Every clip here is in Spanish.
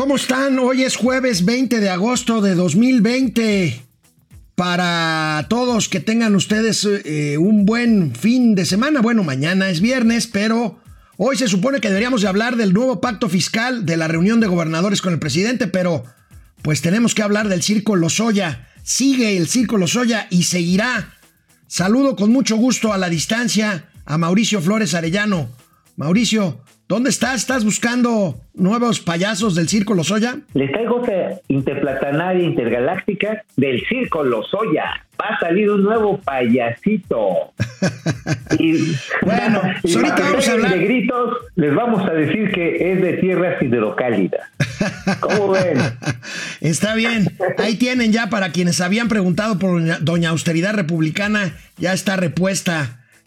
¿Cómo están? Hoy es jueves 20 de agosto de 2020. Para todos que tengan ustedes eh, un buen fin de semana. Bueno, mañana es viernes, pero hoy se supone que deberíamos de hablar del nuevo pacto fiscal, de la reunión de gobernadores con el presidente, pero pues tenemos que hablar del circo Lozoya. Sigue el circo Lozoya y seguirá. Saludo con mucho gusto a la distancia a Mauricio Flores Arellano. Mauricio, ¿Dónde estás? ¿Estás buscando nuevos payasos del Circo Lozoya? Les traigo interplatanaria intergaláctica del Circo Lozoya. Va a salir un nuevo payasito. y, bueno, y ahorita vamos a hablar. de gritos, les vamos a decir que es de tierras hidrocálidas. ¿Cómo ven? Está bien. Ahí tienen ya para quienes habían preguntado por Doña Austeridad Republicana, ya está repuesta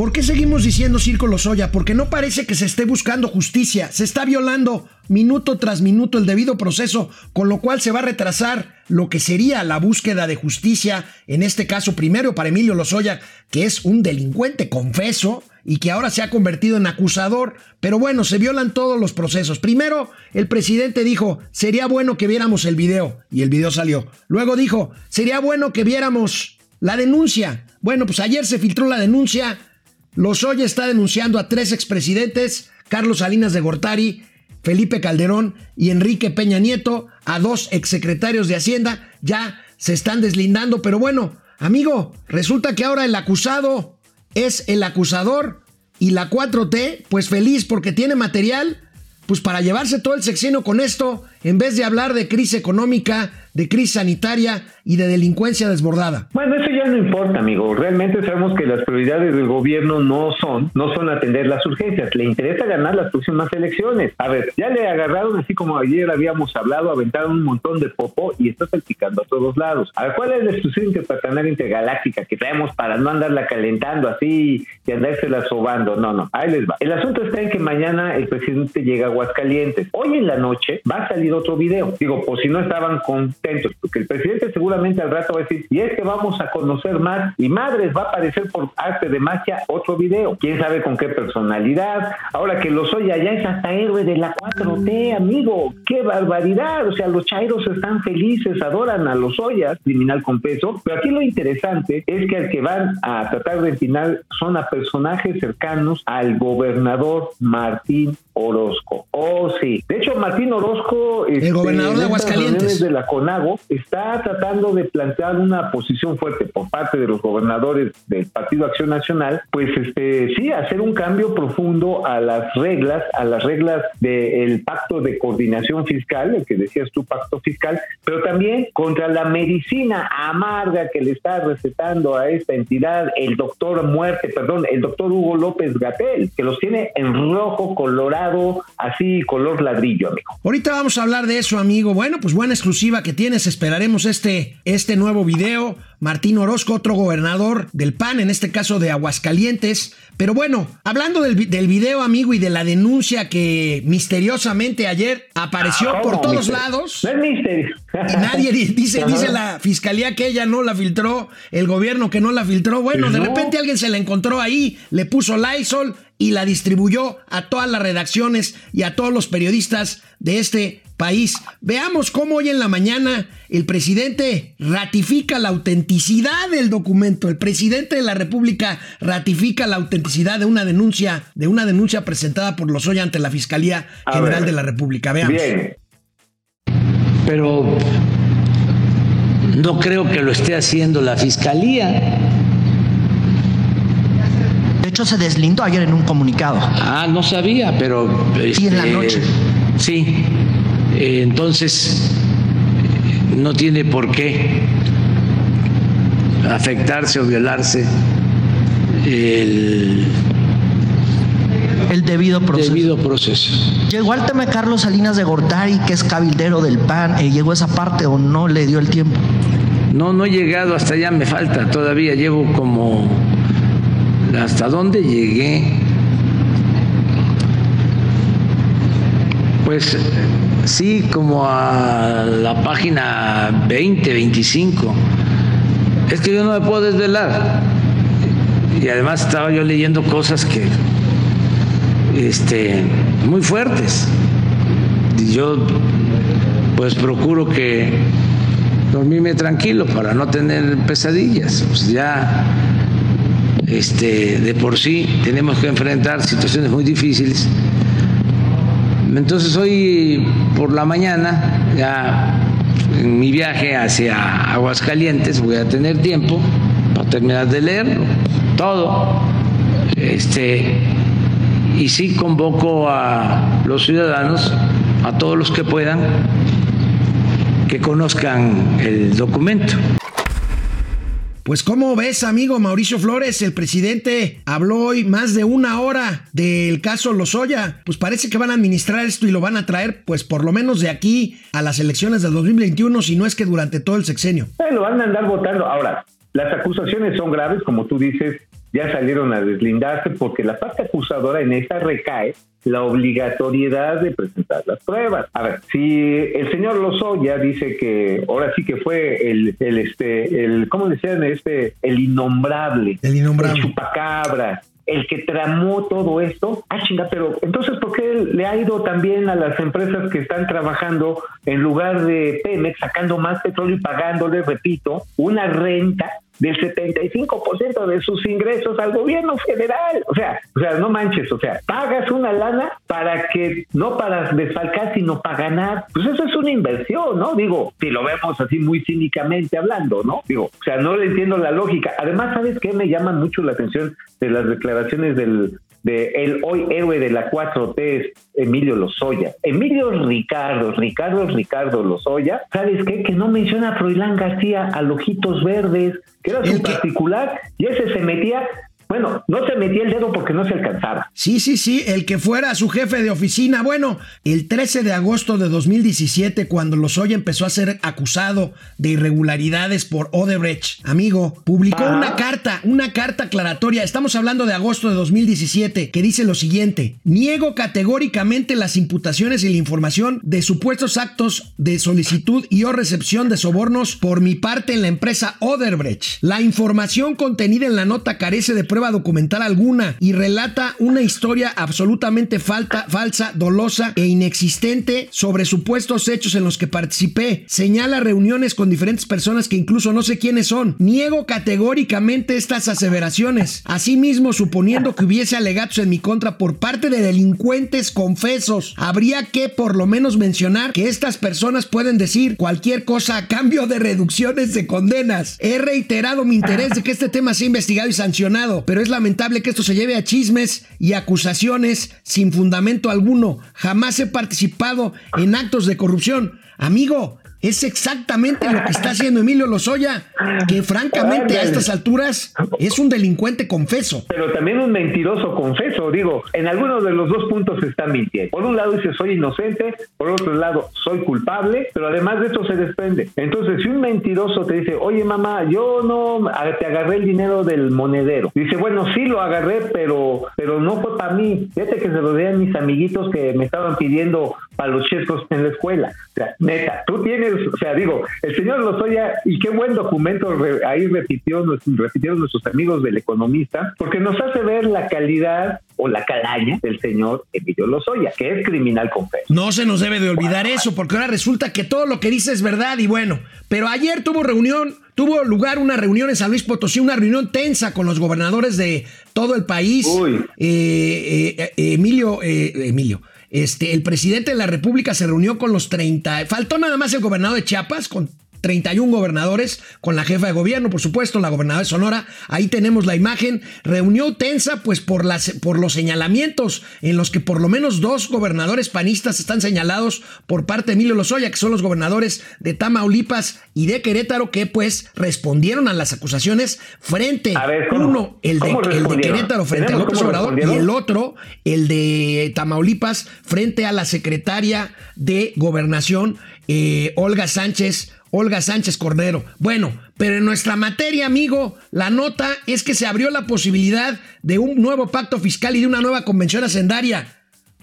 ¿Por qué seguimos diciendo Circo Lozoya? Porque no parece que se esté buscando justicia, se está violando minuto tras minuto el debido proceso, con lo cual se va a retrasar lo que sería la búsqueda de justicia, en este caso primero para Emilio Lozoya, que es un delincuente confeso y que ahora se ha convertido en acusador, pero bueno, se violan todos los procesos. Primero, el presidente dijo, sería bueno que viéramos el video, y el video salió. Luego dijo, sería bueno que viéramos la denuncia. Bueno, pues ayer se filtró la denuncia, Lozoya está denunciando a tres expresidentes, Carlos Salinas de Gortari, Felipe Calderón y Enrique Peña Nieto, a dos exsecretarios de Hacienda, ya se están deslindando, pero bueno, amigo, resulta que ahora el acusado es el acusador y la 4T, pues feliz porque tiene material, pues para llevarse todo el sexenio con esto, en vez de hablar de crisis económica, de crisis sanitaria y de delincuencia desbordada. Bueno, eso ya no importa, amigo. Realmente sabemos que las prioridades del gobierno no son, no son atender las urgencias. Le interesa ganar las próximas elecciones. A ver, ya le agarraron, así como ayer habíamos hablado, aventaron un montón de popó y está salpicando a todos lados. A ver, ¿cuál es la instrucción interplatanaria intergaláctica que traemos para no andarla calentando así y andársela sobando? No, no, ahí les va. El asunto está en que mañana el presidente llega a Aguascalientes. Hoy en la noche va a salir otro video. Digo, por si no estaban contentos, porque el presidente seguramente al rato va a decir, y es que vamos a conocer más, y madres, va a aparecer por arte de magia otro video. Quién sabe con qué personalidad. Ahora que lo soy allá es hasta héroe de la 4T, amigo. ¡Qué barbaridad! O sea, los chairos están felices, adoran a los Ollas, criminal con peso. Pero aquí lo interesante es que al que van a tratar de final son a personajes cercanos al gobernador Martín Orozco. Oh, sí. De hecho, Martín Orozco, el este, gobernador de Aguascalientes, de la Está tratando de plantear una posición fuerte por parte de los gobernadores del Partido Acción Nacional, pues este sí, hacer un cambio profundo a las reglas, a las reglas del pacto de coordinación fiscal, el que decías tú, pacto fiscal, pero también contra la medicina amarga que le está recetando a esta entidad el doctor Muerte, perdón, el doctor Hugo López Gatel, que los tiene en rojo, colorado, así color ladrillo, amigo. Ahorita vamos a hablar de eso, amigo. Bueno, pues buena exclusiva que tienes, esperaremos este, este nuevo video. Martín Orozco, otro gobernador del PAN, en este caso de Aguascalientes. Pero bueno, hablando del, del video, amigo, y de la denuncia que misteriosamente ayer apareció Ah, por ¿cómo, todos lados. No es misterio. Y nadie di- dice, Ajá. dice la fiscalía que ella no la filtró, el gobierno que no la filtró. Bueno, de repente alguien se la encontró ahí, le puso Lysol y la distribuyó a todas las redacciones y a todos los periodistas de este país. Veamos cómo hoy en la mañana el presidente ratifica la autenticidad del documento. El presidente de la República ratifica la autenticidad de una denuncia, de una denuncia presentada por Lozoya ante la Fiscalía A General ver. de la República. Veamos. Bien. pero no creo que lo esté haciendo la fiscalía. De hecho, se deslindó ayer en un comunicado. Ah, no sabía, pero... Y en la este, noche. Sí, entonces eh, no tiene por qué afectarse o violarse el El debido proceso. debido proceso. Llegó al tema de Carlos Salinas de Gortari, que es cabildero del PAN. eh, ¿Llegó esa parte o no le dio el tiempo? No, no he llegado hasta allá, me falta todavía, llevo como... ¿Hasta dónde llegué? Pues sí, como a la página 20, 25. Es que yo no me puedo desvelar. Y además estaba yo leyendo cosas que, este, muy fuertes. Y yo, pues procuro que dormirme tranquilo para no tener pesadillas. Pues ya, este, de por sí tenemos que enfrentar situaciones muy difíciles. Entonces hoy por la mañana, ya en mi viaje hacia Aguascalientes, voy a tener tiempo para terminar de leerlo, todo. Este, y sí convoco a los ciudadanos, a todos los que puedan, que conozcan el documento. Pues ¿cómo ves, amigo Mauricio Flores? El presidente habló hoy más de una hora del caso Lozoya. Pues parece que van a administrar esto y lo van a traer, pues por lo menos de aquí a las elecciones del 2021, si no es que durante todo el sexenio. Eh, lo van a andar votando. Ahora, las acusaciones son graves, como tú dices, ya salieron a deslindarse porque la parte acusadora en esta recae la obligatoriedad de presentar las pruebas. A ver, si el señor Lozoya dice que ahora sí que fue el, el este, el, ¿cómo decían? Este, el innombrable, El innombrable. el chupacabra, el que tramó todo esto, ah chinga, pero entonces ¿por qué le ha ido también a las empresas que están trabajando en lugar de Pemex sacando más petróleo y pagándole, repito, una renta del 75% de sus ingresos al gobierno federal. O sea, o sea, no manches, o sea, pagas una lana para que no para desfalcar, sino para ganar. Pues eso es una inversión, ¿no? Digo, si lo vemos así muy cínicamente hablando, ¿no? Digo, o sea, no le entiendo la lógica. Además, ¿sabes qué? Me llama mucho la atención de las declaraciones del de el hoy héroe de la 4T es Emilio Lozoya. Emilio Ricardo, Ricardo Ricardo Lozoya, ¿sabes qué? Que no menciona a Froilán García, a Ojitos Verdes, que era su particular, y ese se metía, bueno, no se metía el dedo porque no se alcanzaba. Sí, sí, sí, el que fuera su jefe de oficina. Bueno, el 13 de agosto de 2017, cuando Lozoya empezó a ser acusado de irregularidades por Odebrecht, amigo, publicó Ajá. una carta, una carta aclaratoria. Estamos hablando de agosto de 2017, que dice lo siguiente: Niego categóricamente las imputaciones y la información de supuestos actos de solicitud y o recepción de sobornos por mi parte en la empresa Odebrecht. La información contenida en la nota carece de prueba documental alguna y relata una historia absolutamente falta, falsa, dolosa e inexistente sobre supuestos hechos en los que participé. Señala reuniones con diferentes personas que incluso no sé quiénes son. Niego categóricamente estas aseveraciones. Asimismo, suponiendo que hubiese alegatos en mi contra por parte de delincuentes confesos, habría que por lo menos mencionar que estas personas pueden decir cualquier cosa a cambio de reducciones de condenas. He reiterado mi interés de que este tema sea investigado y sancionado, pero es lamentable que esto se lleve a chismes y acusaciones sin fundamento alguno. Jamás he participado en actos de corrupción. Amigo, es exactamente lo que está haciendo Emilio Lozoya, que francamente a estas alturas es un delincuente confeso. Pero también un mentiroso confeso, digo, en algunos de los dos puntos está mintiendo. Por un lado dice soy inocente, por otro lado soy culpable, pero además de esto se desprende. Entonces, si un mentiroso te dice, oye mamá, yo no te agarré el dinero del monedero, dice, bueno, sí lo agarré, pero, pero no fue para mí. Fíjate que se lo di a mis amiguitos que me estaban pidiendo para los chescos en la escuela. O sea, neta, tú tienes, o sea, digo, el señor Lozoya, y qué buen documento re- ahí repitió, repitieron nuestros amigos del economista, porque nos hace ver la calidad o la calaña del señor Emilio Lozoya, que es criminal confeso. No se nos debe de olvidar eso, porque ahora resulta que todo lo que dice es verdad y bueno. Pero ayer tuvo reunión, tuvo lugar una reunión en San Luis Potosí, una reunión tensa con los gobernadores de todo el país. Uy. Eh, eh, eh, Emilio, eh, Emilio, este, el presidente de la República se reunió con los 30, faltó nada más el gobernador de Chiapas con 31 gobernadores, con la jefa de gobierno, por supuesto, la gobernadora de Sonora. Ahí tenemos la imagen. Reunión tensa, pues por, las, por los señalamientos en los que por lo menos dos gobernadores panistas están señalados por parte de Emilio Lozoya, que son los gobernadores de Tamaulipas y de Querétaro, que pues respondieron a las acusaciones frente A uno, el de. Querétaro frente a ¿Tenemos López Obrador y el otro, el de Tamaulipas, frente a la secretaria de Gobernación, eh, Olga Sánchez Olga Sánchez Cordero. Bueno, pero en nuestra materia, amigo, la nota es que se abrió la posibilidad de un nuevo pacto fiscal y de una nueva convención hacendaria.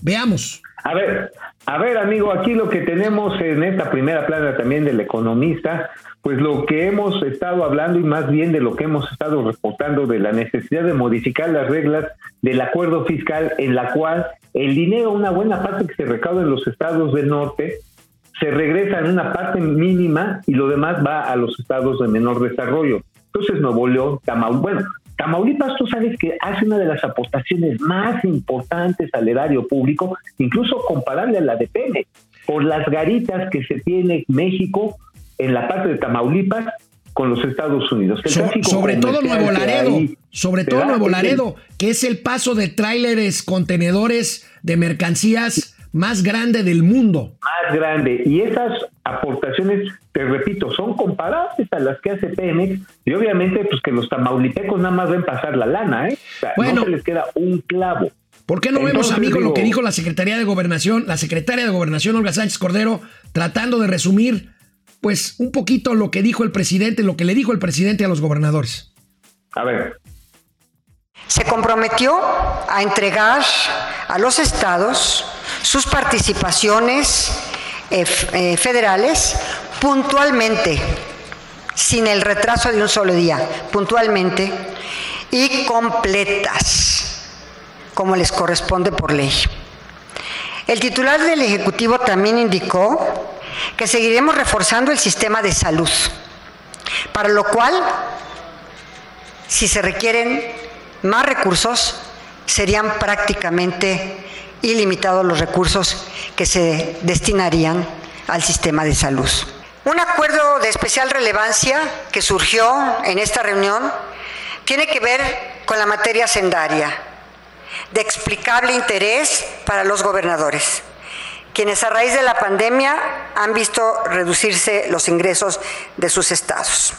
Veamos. A ver, a ver, amigo, aquí lo que tenemos en esta primera plana también del economista, pues lo que hemos estado hablando y más bien de lo que hemos estado reportando de la necesidad de modificar las reglas del acuerdo fiscal en la cual el dinero, una buena parte que se recauda en los estados del norte, se regresa en una parte mínima y lo demás va a los estados de menor desarrollo. Entonces Nuevo León, Tamaulipas, bueno, Tamaulipas tú sabes que hace una de las aportaciones más importantes al erario público, incluso comparable a la de Pemex, por las garitas que se tiene México en la parte de Tamaulipas con los Estados Unidos. So, sobre todo Nuevo Laredo, sobre todo Nuevo Laredo, que es el paso de tráileres, contenedores de mercancías más grande del mundo. Más grande. Y esas aportaciones, te repito, son comparables a las que hace Pemex y obviamente pues que los tamaulipecos nada más ven pasar la lana, ¿eh? O sea, Bueno. no se les queda un clavo. ¿Por qué no vemos, Entonces, amigo, lo digo- que dijo la Secretaría de Gobernación, la secretaria de Gobernación, Olga Sánchez Cordero, tratando de resumir, pues, un poquito lo que dijo el presidente, lo que le dijo el presidente a los gobernadores? A ver, se comprometió a entregar a los estados sus participaciones eh, eh, federales puntualmente, sin el retraso de un solo día, puntualmente y completas, como les corresponde por ley. El titular del Ejecutivo también indicó que seguiremos reforzando el sistema de salud, para lo cual si se requieren más recursos, serían prácticamente ilimitados los recursos que se destinarían al sistema de salud. Un acuerdo de especial relevancia que surgió en esta reunión tiene que ver con la materia sendaria, de explicable interés para los gobernadores, quienes a raíz de la pandemia han visto reducirse los ingresos de sus estados.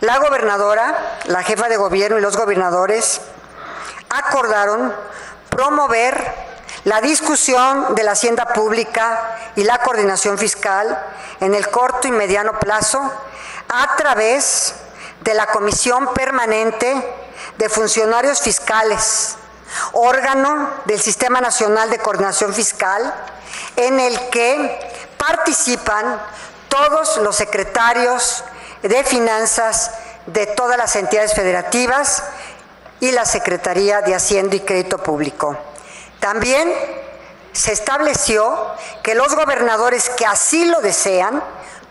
La gobernadora, la jefa de gobierno y los gobernadores acordaron promover la discusión de la hacienda pública y la coordinación fiscal en el corto y mediano plazo a través de la Comisión Permanente de Funcionarios Fiscales, órgano del Sistema Nacional de Coordinación Fiscal, en el que participan todos los secretarios de finanzas de todas las entidades federativas y la Secretaría de Hacienda y Crédito Público. También se estableció que los gobernadores que así lo desean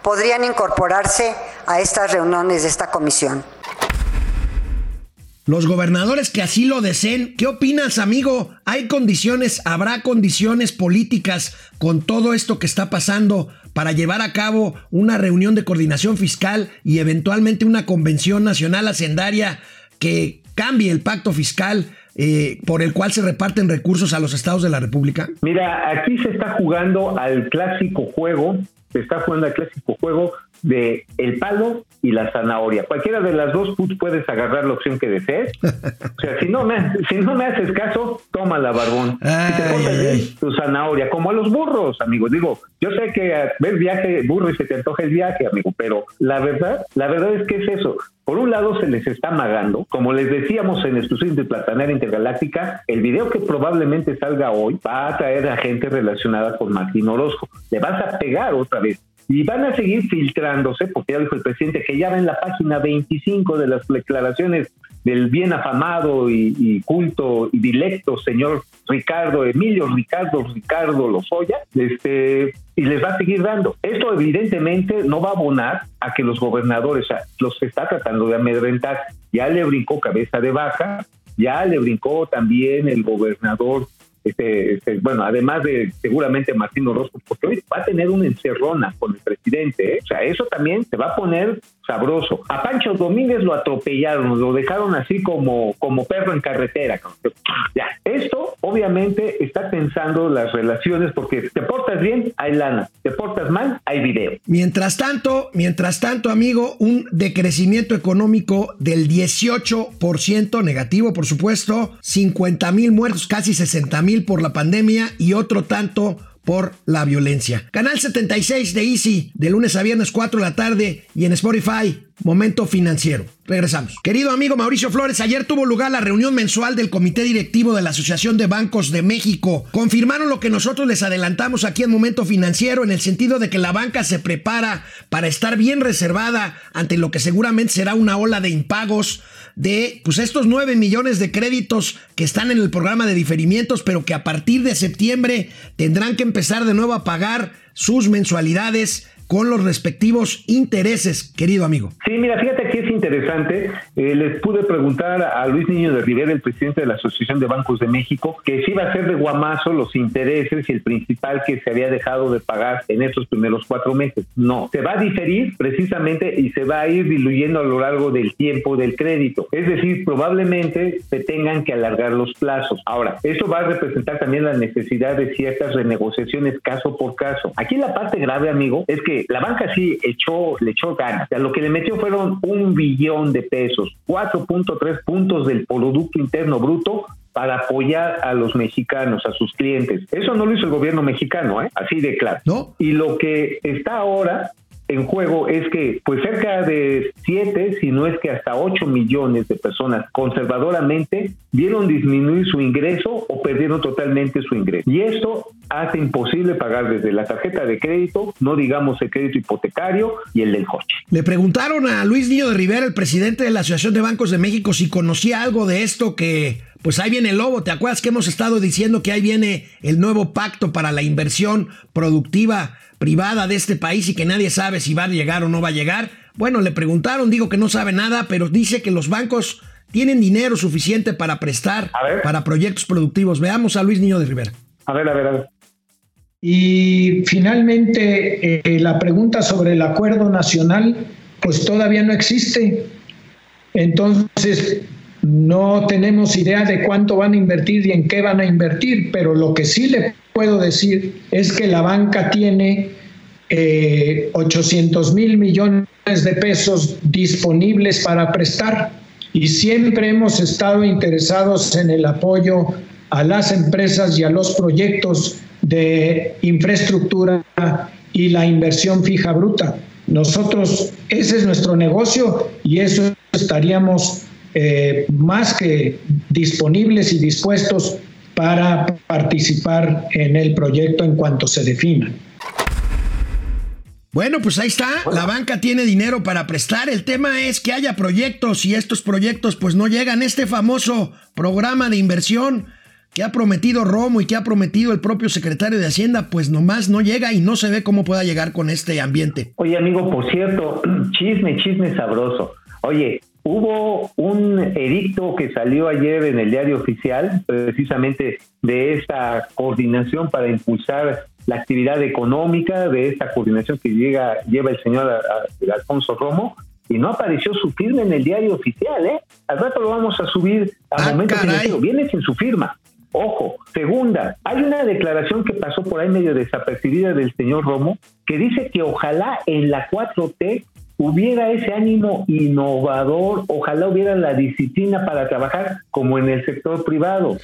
podrían incorporarse a estas reuniones de esta comisión. Los gobernadores que así lo deseen, ¿qué opinas, amigo? ¿Hay condiciones, habrá condiciones políticas con todo esto que está pasando para llevar a cabo una reunión de coordinación fiscal y eventualmente una convención nacional hacendaria que cambie el pacto fiscal eh, por el cual se reparten recursos a los estados de la República? Mira, aquí se está jugando al clásico juego, se está jugando al clásico juego de el palo y la zanahoria. Cualquiera de las dos puedes agarrar la opción que desees. O sea, si no me, si no me haces caso, toma la barbón. si te Ay, tu zanahoria, como a los burros, amigos. Digo, yo sé que ves viaje, burro y se te antoja el viaje, amigo, pero la verdad, la verdad es que es eso. Por un lado se les está amagando, como les decíamos en Exclusión de Platanera Intergaláctica, el video que probablemente salga hoy va a traer a gente relacionada con Martín Orozco. Le vas a pegar otra vez. Y van a seguir filtrándose, porque ya dijo el presidente que ya ven la página 25 de las declaraciones del bien afamado y, culto y dilecto señor Ricardo, Emilio Ricardo, Ricardo Lozoya, este, y les va a seguir dando. Esto evidentemente no va a abonar a que los gobernadores, los que está tratando de amedrentar, ya le brincó cabeza de baja, ya le brincó también el gobernador este, este, bueno, además de seguramente Martín Orozco, porque hoy va a tener una encerrona con el presidente, ¿eh? o sea, eso también se va a poner sabroso. A Pancho Domínguez lo atropellaron, lo dejaron así como, como perro en carretera. Ya, esto obviamente está pensando las relaciones, porque te portas bien, hay lana, te portas mal, hay video. Mientras tanto, mientras tanto, amigo, un decrecimiento económico del 18% negativo, por supuesto, 50 mil muertos, casi 60 mil por la pandemia y otro tanto por la violencia. Canal 76 de Easy, de lunes a viernes 4 de la tarde y en Spotify, Momento Financiero. Regresamos. Querido amigo Mauricio Flores, ayer tuvo lugar la reunión mensual del Comité Directivo de la Asociación de Bancos de México. Confirmaron lo que nosotros les adelantamos aquí en Momento Financiero en el sentido de que la banca se prepara para estar bien reservada ante lo que seguramente será una ola de impagos de pues estos 9 millones de créditos que están en el programa de diferimientos, pero que a partir de septiembre tendrán que empezar de nuevo a pagar sus mensualidades con los respectivos intereses, querido amigo. Sí, mira, fíjate que es interesante. Eh, les pude preguntar a Luis Niño de Rivera, el presidente de la Asociación de Bancos de México, que si iba a ser de guamazo los intereses y el principal que se había dejado de pagar en estos primeros cuatro meses. No, se va a diferir precisamente y se va a ir diluyendo a lo largo del tiempo del crédito. Es decir, probablemente se tengan que alargar los plazos. Ahora, eso va a representar también la necesidad de ciertas renegociaciones caso por caso. Aquí la parte grave, amigo, es que la banca sí echó, le echó ganas. O sea, lo que le metió fueron un billón de pesos, 4.3 puntos del Producto Interno Bruto para apoyar a los mexicanos, a sus clientes. Eso no lo hizo el gobierno mexicano, ¿eh? así de claro. ¿No? Y lo que está ahora en juego es que pues cerca de 7, si no es que hasta 8 millones de personas conservadoramente vieron disminuir su ingreso o perdieron totalmente su ingreso. Y esto hace imposible pagar desde la tarjeta de crédito, no digamos el crédito hipotecario y el del coche. Le preguntaron a Luis Niño de Rivera, el presidente de la Asociación de Bancos de México, si conocía algo de esto que pues ahí viene el lobo. ¿Te acuerdas que hemos estado diciendo que ahí viene el nuevo pacto para la inversión productiva privada de este país y que nadie sabe si va a llegar o no va a llegar? Bueno, le preguntaron, digo que no sabe nada, pero dice que los bancos tienen dinero suficiente para prestar para proyectos productivos. Veamos a Luis Niño de Rivera. A ver, a ver, a ver. Y finalmente, eh, la pregunta sobre el acuerdo nacional, pues todavía no existe. Entonces, no tenemos idea de cuánto van a invertir y en qué van a invertir, pero lo que sí le puedo decir es que la banca tiene eh, 800 mil millones de pesos disponibles para prestar y siempre hemos estado interesados en el apoyo a las empresas y a los proyectos de infraestructura y la inversión fija bruta. Nosotros, ese es nuestro negocio y eso estaríamos eh, más que disponibles y dispuestos para participar en el proyecto en cuanto se defina. Bueno, pues ahí está, la banca tiene dinero para prestar, el tema es que haya proyectos y estos proyectos pues no llegan. Este famoso programa de inversión que ha prometido Romo y que ha prometido el propio secretario de Hacienda, pues nomás no llega y no se ve cómo pueda llegar con este ambiente. Oye, amigo, por cierto, chisme, chisme sabroso. Oye, hubo un edicto que salió ayer en el diario oficial, precisamente de esta coordinación para impulsar la actividad económica, de esta coordinación que llega, lleva el señor Alfonso Romo, y no apareció su firma en el diario oficial, ¿eh? Al rato lo vamos a subir al Ah, momento financiero. Viene sin su firma. Ojo, segunda, hay una declaración que pasó por ahí medio desapercibida del señor Romo que dice que ojalá en la 4T hubiera ese ánimo innovador, ojalá hubiera la disciplina para trabajar como en el sector privado.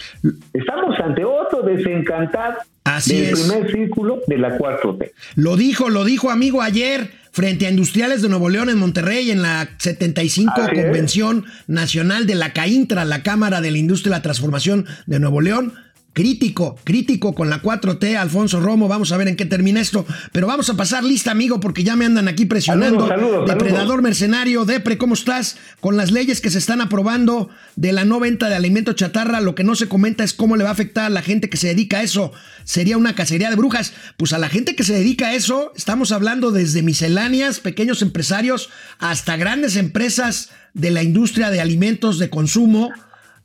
Estamos ante otro desencantado Así del es. primer círculo de la 4T. Lo dijo, lo dijo amigo ayer frente a Industriales de Nuevo León en Monterrey en la 75 Así es. Convención Nacional de la CAINTRA, la Cámara de la Industria y la Transformación de Nuevo León. Crítico, crítico con la 4T, Alfonso Romo. Vamos a ver en qué termina esto. Pero vamos a pasar lista, amigo, porque ya me andan aquí presionando. Saludos, saludos, Depredador saludos. mercenario, Depre, ¿cómo estás? Con las leyes que se están aprobando de la no venta de alimento chatarra, lo que no se comenta es cómo le va a afectar a la gente que se dedica a eso. Sería una cacería de brujas. Pues a la gente que se dedica a eso, estamos hablando desde misceláneas, pequeños empresarios, hasta grandes empresas de la industria de alimentos de consumo,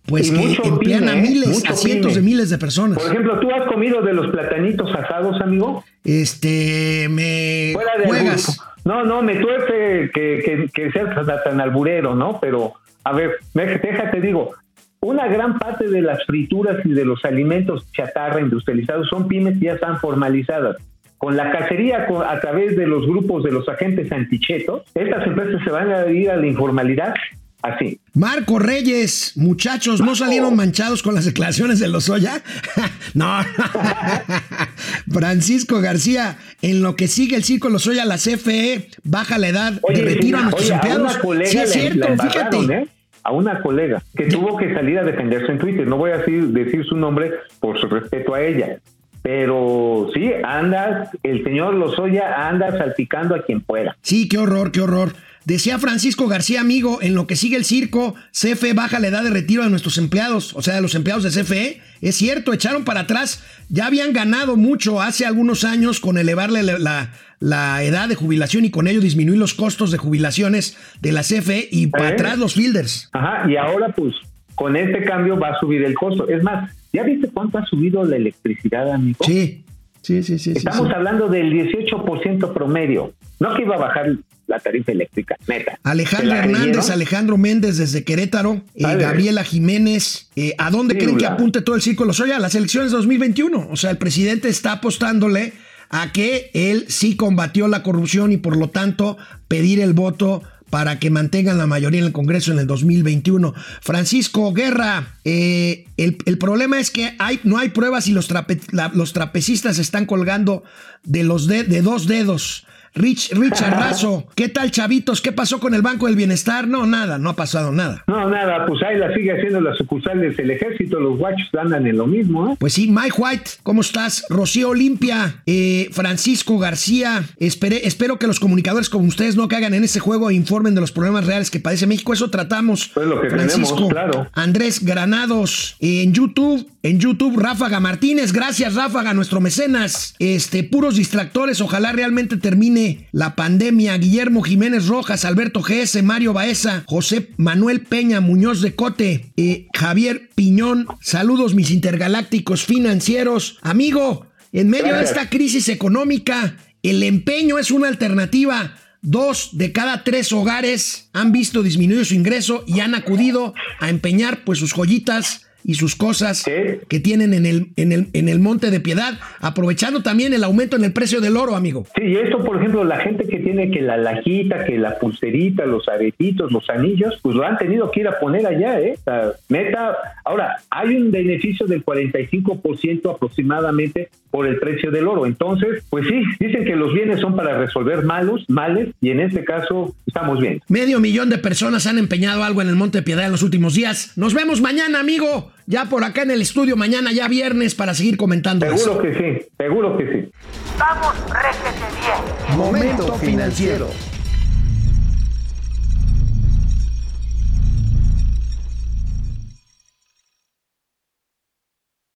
pues Y que emplean a ¿eh? miles, a cientos de miles de personas. Por ejemplo, ¿tú has comido de los platanitos asados, amigo? Este, me Fuera de juegas. No, no, me tuerce que, que, que seas tan- alburero, ¿no? Pero, a ver, déjate digo, una gran parte de las frituras y de los alimentos chatarra industrializados son pymes que ya están formalizadas. Con la cacería a través de los grupos de los agentes antichetos, estas empresas se van a ir a la informalidad así. Marco Reyes, muchachos, ¿no salieron manchados con las declaraciones de Lozoya? no. Francisco García, en lo que sigue el circo Lozoya, la CFE baja la edad Oye, de retiro a nuestros oye, empleados. A sí, es cierto, fíjate. ¿eh? A una colega que tuvo que salir a defenderse en Twitter. No voy a decir, decir su nombre por su respeto a ella. Pero sí, anda, el señor Lozoya anda salpicando a quien pueda. Sí, qué horror, qué horror. Decía Francisco García, amigo, en lo que sigue el circo, CFE baja la edad de retiro de nuestros empleados, o sea, de los empleados de CFE. Es cierto, echaron para atrás. Ya habían ganado mucho hace algunos años con elevarle la, la- la edad de jubilación y con ello disminuir los costos de jubilaciones de la CFE y para atrás los fielders. Ajá, y ahora pues con este cambio va a subir el costo. Es más, ¿ya viste cuánto ha subido la electricidad, amigo? Sí, sí, sí, sí. sí, Estamos sí. hablando del 18% promedio. No que iba a bajar la tarifa eléctrica, neta. Alejandro ¿Se la Hernández? Alejandro Méndez desde Querétaro, eh. Gabriela Jiménez. eh, ¿A dónde Sí, creen que apunte todo el circo Lozoya? A las elecciones de 2021. O sea, el presidente está apostándole a que él sí combatió la corrupción y por lo tanto pedir el voto para que mantengan la mayoría en el Congreso en el 2021. Francisco Guerra, eh, el, el problema es que hay, no hay pruebas y los, trape- la- los trapecistas están colgando de, los de, de dos dedos. Rich, Richard Razo, ¿qué tal chavitos? ¿Qué pasó con el Banco del Bienestar? No, nada, no ha pasado nada. No, nada, pues ahí la sigue haciendo la sucursal del ejército, los guachos andan en lo mismo, ¿eh? Pues sí, Mike White, ¿cómo estás? Rocío Olimpia, eh, Francisco García, esperé- espero que los comunicadores como ustedes no caigan en ese juego e informen de los problemas reales que padece México. Eso tratamos. Pues lo que tenemos, claro. Andrés Granados, eh, en YouTube, en YouTube, Ráfaga Martínez, gracias Ráfaga, nuestro mecenas. Este, puros distractores, ojalá realmente termine la pandemia. Guillermo Jiménez Rojas, Alberto GS, Mario Baeza, José Manuel Peña, Muñoz de Cote, eh, Javier Piñón, saludos mis intergalácticos financieros. Amigo, en medio de esta crisis económica, el empeño es una alternativa. Dos de cada tres hogares han visto disminuido su ingreso y han acudido a empeñar pues sus joyitas y sus cosas Sí. que tienen en el, en, el, en el Monte de Piedad, aprovechando también el aumento en el precio del oro, amigo. Sí, y esto, por ejemplo, la gente que tiene que la lajita, que la pulserita, los aretitos, los anillos, pues lo han tenido que ir a poner allá, ¿eh? O sea, neta, ahora, hay un beneficio del 45% aproximadamente por el precio del oro. Entonces, pues sí, dicen que los bienes son para resolver malos, males, y en este caso estamos bien. Medio millón de personas han empeñado algo en el Monte de Piedad en los últimos días. Nos vemos mañana, amigo. Ya por acá en el estudio, mañana ya viernes, para seguir comentando eso. Seguro que sí, seguro que sí. Vamos, réjete bien. Momento financiero.